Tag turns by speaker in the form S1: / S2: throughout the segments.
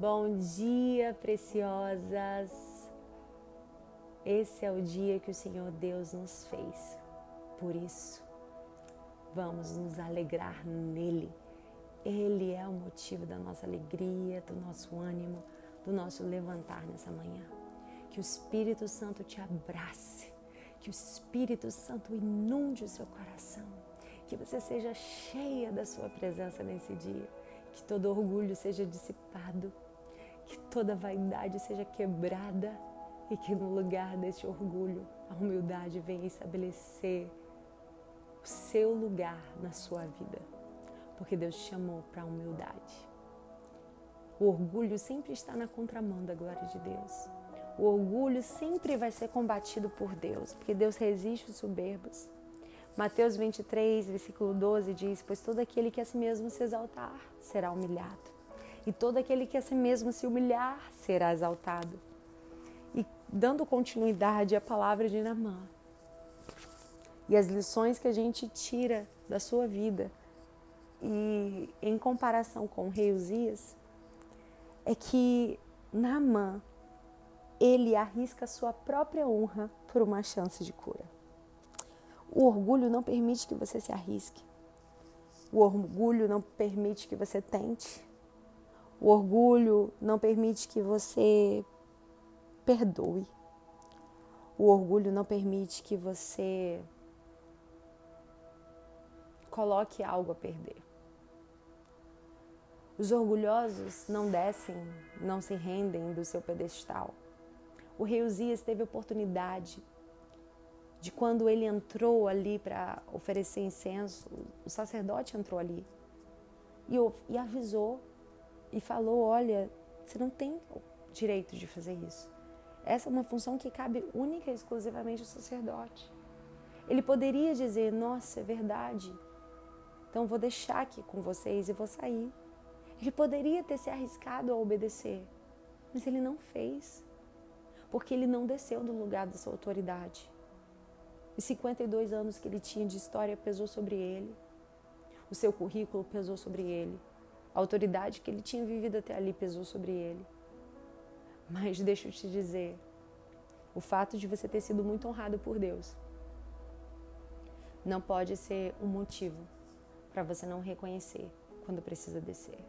S1: Bom dia, preciosas. Esse é o dia que o Senhor Deus nos fez. Por isso, vamos nos alegrar nele. Ele é o motivo da nossa alegria, do nosso ânimo, do nosso levantar nessa manhã. Que o Espírito Santo te abrace, que o Espírito Santo inunde o seu coração, que você seja cheia da sua presença nesse dia, que todo orgulho seja dissipado que toda vaidade seja quebrada e que no lugar deste orgulho, a humildade venha estabelecer o seu lugar na sua vida. Porque Deus te chamou para a humildade. O orgulho sempre está na contramão da glória de Deus. O orgulho sempre vai ser combatido por Deus, porque Deus resiste os soberbos. Mateus 23, versículo 12 diz: Pois todo aquele que a si mesmo se exaltar será humilhado e todo aquele que a si mesmo se humilhar será exaltado. E dando continuidade à palavra de Namã e as lições que a gente tira da sua vida e em comparação com o rei Uzias, é que Naamã ele arrisca sua própria honra por uma chance de cura. O orgulho não permite que você se arrisque. O orgulho não permite que você tente. O orgulho não permite que você perdoe. O orgulho não permite que você coloque algo a perder. Os orgulhosos não descem, não se rendem do seu pedestal. O rei Uzias teve oportunidade de quando ele entrou ali para oferecer incenso, o sacerdote entrou ali e, e avisou e falou: Olha, você não tem direito de fazer isso. Essa é uma função que cabe única e exclusivamente ao sacerdote. Ele poderia dizer: Nossa, é verdade, então vou deixar aqui com vocês e vou sair. Ele poderia ter se arriscado a obedecer, mas ele não fez, porque ele não desceu do lugar da sua autoridade. Os 52 anos que ele tinha de história pesou sobre ele, o seu currículo pesou sobre ele, a autoridade que ele tinha vivido até ali pesou sobre ele. Mas deixa eu te dizer, o fato de você ter sido muito honrado por Deus não pode ser um motivo para você não reconhecer quando precisa descer.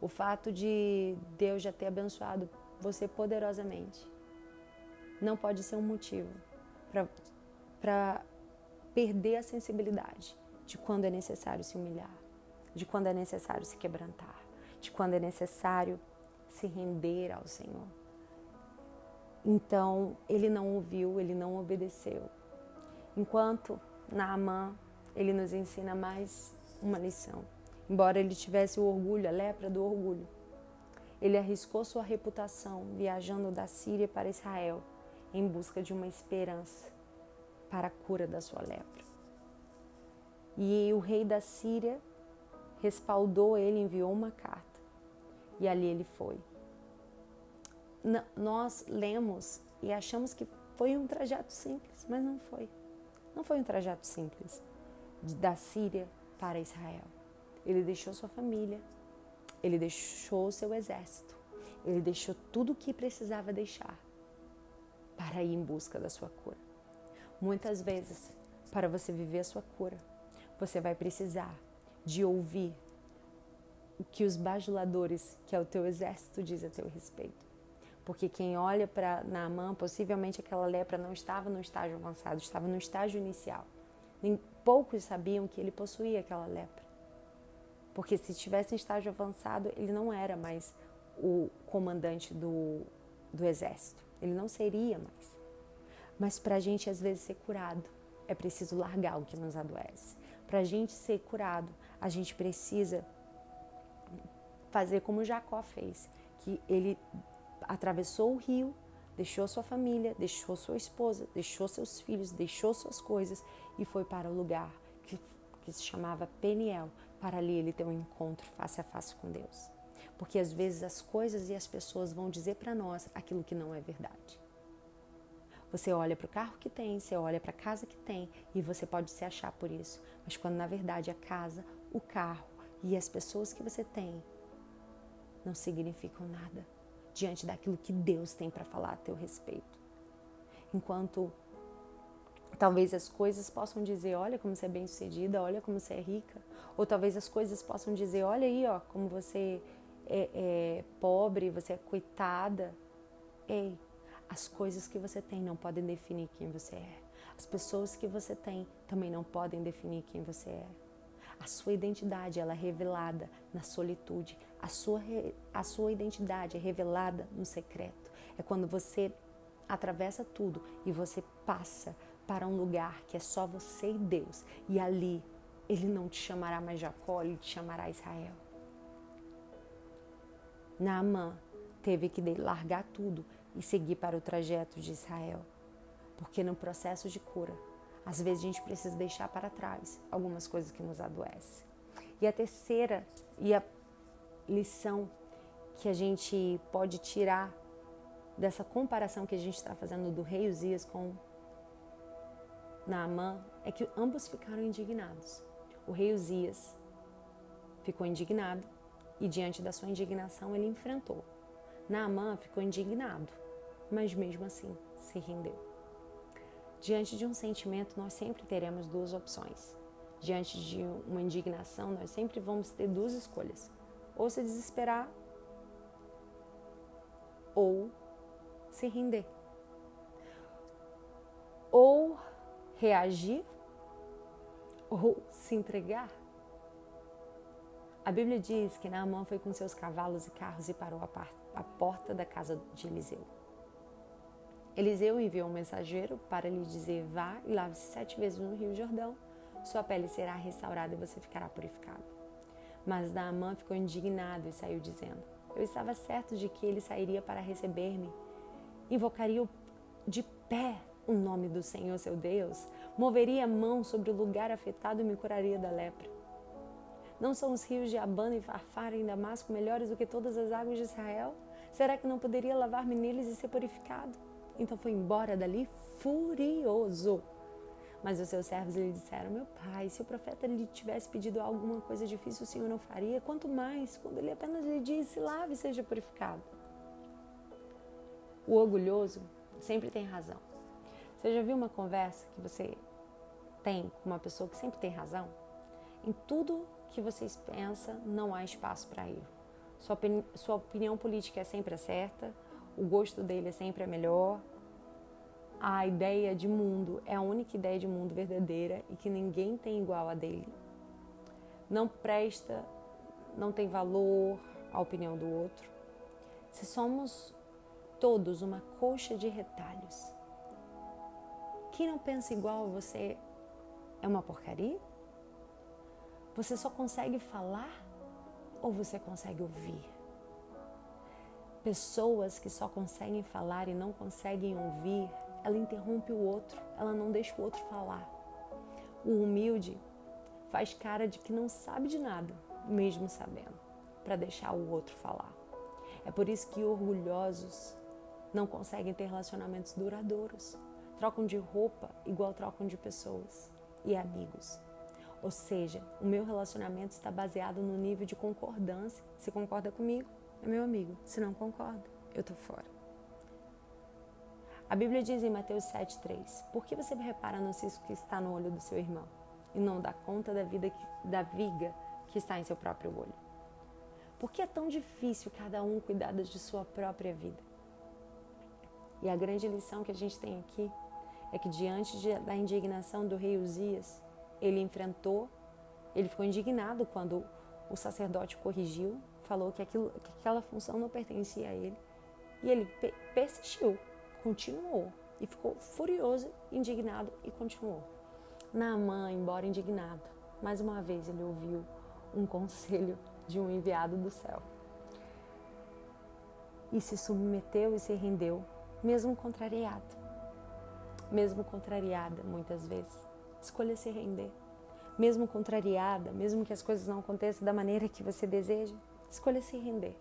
S1: O fato de Deus já ter abençoado você poderosamente não pode ser um motivo para perder a sensibilidade de quando é necessário se humilhar de quando é necessário se quebrantar, de quando é necessário se render ao Senhor. Então, ele não ouviu, ele não obedeceu. Enquanto Naamã, ele nos ensina mais uma lição. Embora ele tivesse o orgulho, a lepra do orgulho, ele arriscou sua reputação viajando da Síria para Israel em busca de uma esperança para a cura da sua lepra. E o rei da Síria respaldou ele, enviou uma carta. E ali ele foi. N nós lemos e achamos que foi um trajeto simples, mas não foi. Não foi um trajeto simples da Síria para Israel. Ele deixou sua família, ele deixou seu exército, ele deixou tudo o que precisava deixar para ir em busca da sua cura. Muitas vezes, para você viver a sua cura, você vai precisar de ouvir o que os bajuladores, que é o teu exército, diz a teu respeito. Porque quem olha para Naamã, possivelmente aquela lepra não estava no estágio avançado, estava no estágio inicial. Nem poucos sabiam que ele possuía aquela lepra. Porque se estivesse em estágio avançado, ele não era mais o comandante do, do exército. Ele não seria mais. Mas para a gente, às vezes, ser curado, é preciso largar o que nos adoece. Para a gente ser curado, a gente precisa fazer como Jacó fez, que ele atravessou o rio, deixou sua família, deixou sua esposa, deixou seus filhos, deixou suas coisas e foi para o lugar que, que se chamava Peniel, para ali ele ter um encontro face a face com Deus. Porque às vezes as coisas e as pessoas vão dizer para nós aquilo que não é verdade. Você olha para o carro que tem, você olha para a casa que tem e você pode se achar por isso. Mas quando na verdade a casa, o carro e as pessoas que você tem não significam nada diante daquilo que Deus tem para falar a teu respeito. Enquanto talvez as coisas possam dizer, olha como você é bem-sucedida, olha como você é rica, ou talvez as coisas possam dizer, olha aí, ó, como você é, é pobre, você é coitada. Ei, as coisas que você tem não podem definir quem você é. As pessoas que você tem também não podem definir quem você é. A sua identidade ela é revelada na solitude. A sua, a sua identidade é revelada no secreto. É quando você atravessa tudo e você passa para um lugar que é só você e Deus. E ali ele não te chamará mais Jacó, ele te chamará Israel. Naamã teve que largar tudo e seguir para o trajeto de Israel. Porque no processo de cura, às vezes a gente precisa deixar para trás algumas coisas que nos adoecem. E a terceira e a lição que a gente pode tirar dessa comparação que a gente está fazendo do rei Uzias com Naamã é que ambos ficaram indignados. O rei Uzias ficou indignado e diante da sua indignação ele enfrentou. Naamã ficou indignado, mas mesmo assim se rendeu. Diante de um sentimento, nós sempre teremos duas opções. Diante de uma indignação, nós sempre vamos ter duas escolhas: ou se desesperar, ou se render. Ou reagir, ou se entregar. A Bíblia diz que Naamã foi com seus cavalos e carros e parou à porta da casa de Eliseu. Eliseu enviou um mensageiro para lhe dizer: Vá e lave-se sete vezes no Rio Jordão, sua pele será restaurada e você ficará purificado. Mas Naamã ficou indignado e saiu dizendo: Eu estava certo de que ele sairia para receber-me, invocaria de pé o nome do Senhor seu Deus, moveria a mão sobre o lugar afetado e me curaria da lepra. Não são os rios de Abana e Farfar em Damasco melhores do que todas as águas de Israel? Será que não poderia lavar-me neles e ser purificado? Então foi embora dali furioso. Mas os seus servos lhe disseram: Meu pai, se o profeta lhe tivesse pedido alguma coisa difícil, o senhor não faria. Quanto mais quando ele apenas lhe disse: Lave e seja purificado. O orgulhoso sempre tem razão. Você já viu uma conversa que você tem com uma pessoa que sempre tem razão? Em tudo que vocês pensam, não há espaço para erro. Sua, sua opinião política é sempre a certa, o gosto dele é sempre a melhor, a ideia de mundo é a única ideia de mundo verdadeira e que ninguém tem igual a dele. Não presta, não tem valor a opinião do outro. Se somos todos uma coxa de retalhos, quem não pensa igual a você é uma porcaria? Você só consegue falar ou você consegue ouvir? Pessoas que só conseguem falar e não conseguem ouvir ela interrompe o outro, ela não deixa o outro falar. O humilde faz cara de que não sabe de nada, mesmo sabendo, para deixar o outro falar. É por isso que orgulhosos não conseguem ter relacionamentos duradouros. Trocam de roupa igual trocam de pessoas e amigos. Ou seja, o meu relacionamento está baseado no nível de concordância. Se concorda comigo, meu amigo. Se não concorda, eu tô fora. A Bíblia diz em Mateus 7,3: Por que você repara no cisco que está no olho do seu irmão e não dá conta da, vida que, da viga que está em seu próprio olho? Por que é tão difícil cada um cuidar de sua própria vida? E a grande lição que a gente tem aqui é que diante de, da indignação do rei Uzias, ele enfrentou, ele ficou indignado quando o sacerdote corrigiu, falou que, aquilo, que aquela função não pertencia a ele, e ele persistiu continuou e ficou furioso, indignado e continuou. Naamã, embora indignado, mais uma vez ele ouviu um conselho de um enviado do céu. E se submeteu e se rendeu, mesmo contrariado. Mesmo contrariada, muitas vezes. Escolha se render. Mesmo contrariada, mesmo que as coisas não aconteçam da maneira que você deseja, escolha se render.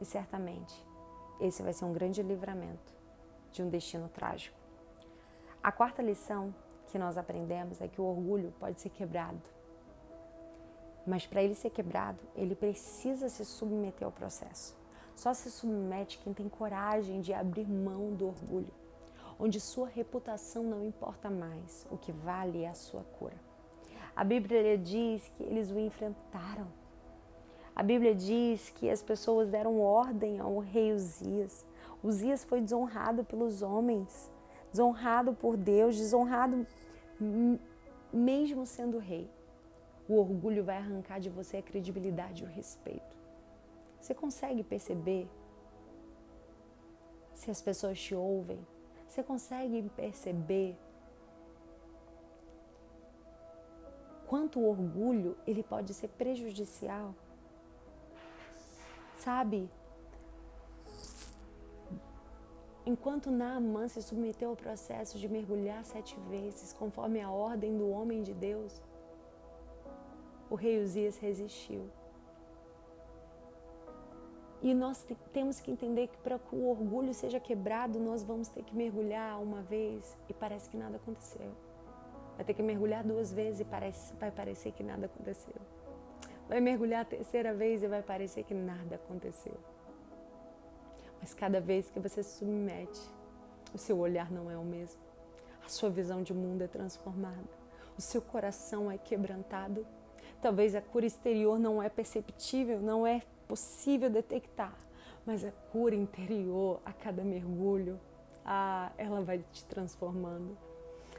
S1: E certamente, esse vai ser um grande livramento de um destino trágico. A quarta lição que nós aprendemos é que o orgulho pode ser quebrado. Mas para ele ser quebrado, ele precisa se submeter ao processo. Só se submete quem tem coragem de abrir mão do orgulho, onde sua reputação não importa mais, o que vale é a sua cura. A Bíblia diz que eles o enfrentaram. A Bíblia diz que as pessoas deram ordem ao rei Uzias. Uzias foi desonrado pelos homens, desonrado por Deus, desonrado mesmo sendo rei. O orgulho vai arrancar de você a credibilidade e o respeito. Você consegue perceber se as pessoas te ouvem? Você consegue perceber quanto o orgulho ele pode ser prejudicial. Sabe? Enquanto Naamã se submeteu ao processo de mergulhar sete vezes, conforme a ordem do homem de Deus, o rei Uzias resistiu. E nós temos que entender que para que o orgulho seja quebrado, nós vamos ter que mergulhar uma vez e parece que nada aconteceu. Vai ter que mergulhar duas vezes e parece, vai parecer que nada aconteceu. Vai mergulhar a terceira vez e vai parecer que nada aconteceu. Mas cada vez que você se submete, o seu olhar não é o mesmo. A sua visão de mundo é transformada. O seu coração é quebrantado. Talvez a cura exterior não é perceptível, não é possível detectar, mas a cura interior, a cada mergulho, ah, ela vai te transformando.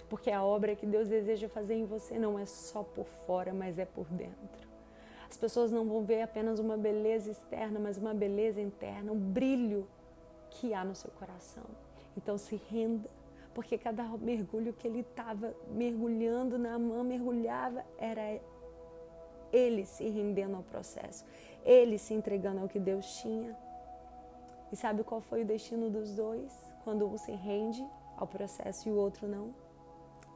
S1: Porque a obra que Deus deseja fazer em você não é só por fora, mas é por dentro. As pessoas não vão ver apenas uma beleza externa, mas uma beleza interna, um brilho que há no seu coração. Então se renda, porque cada mergulho que ele estava mergulhando na mão, mergulhava, era ele se rendendo ao processo, ele se entregando ao que Deus tinha. E sabe qual foi o destino dos dois? Quando um se rende ao processo e o outro não?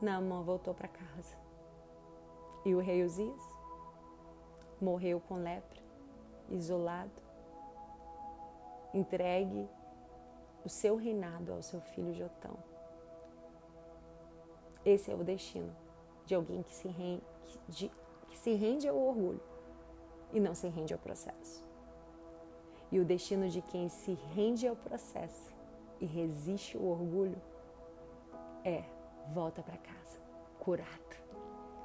S1: Naamã voltou para casa. E o rei Uzias morreu com lepra, isolado, entregue o seu reinado ao seu filho Jotão. Esse é o destino de alguém que se rende, de, que se rende ao orgulho e não se rende ao processo. E o destino de quem se rende ao processo e resiste ao orgulho é volta para casa, curado.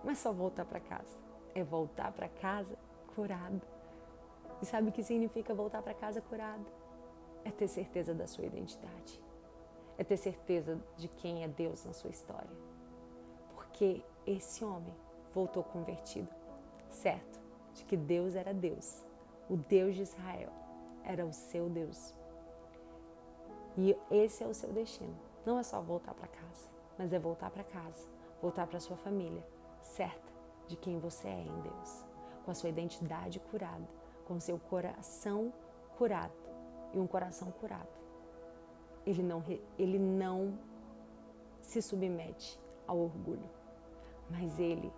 S1: Não é só voltar para casa, é voltar para casa curado. E sabe o que significa voltar para casa curado? É ter certeza da sua identidade. É ter certeza de quem é Deus na sua história. Porque esse homem voltou convertido, certo? De que Deus era Deus. O Deus de Israel era o seu Deus. E esse é o seu destino. Não é só voltar para casa mas é voltar para casa, voltar para sua família, certa de quem você é em Deus, com a sua identidade curada, com seu coração curado e um coração curado. Ele não, ele não se submete ao orgulho, mas ele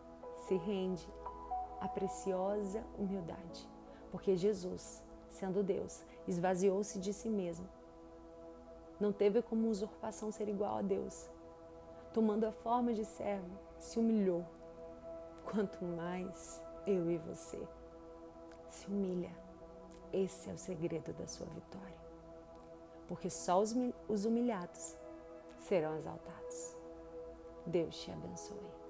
S1: se rende à preciosa humildade, porque Jesus, sendo Deus, esvaziou-se de si mesmo. Não teve como usurpação ser igual a Deus, tomando a forma de servo, se humilhou. Quanto mais eu e você se humilha, esse é o segredo da sua vitória. Porque só os humilhados serão exaltados. Deus te abençoe.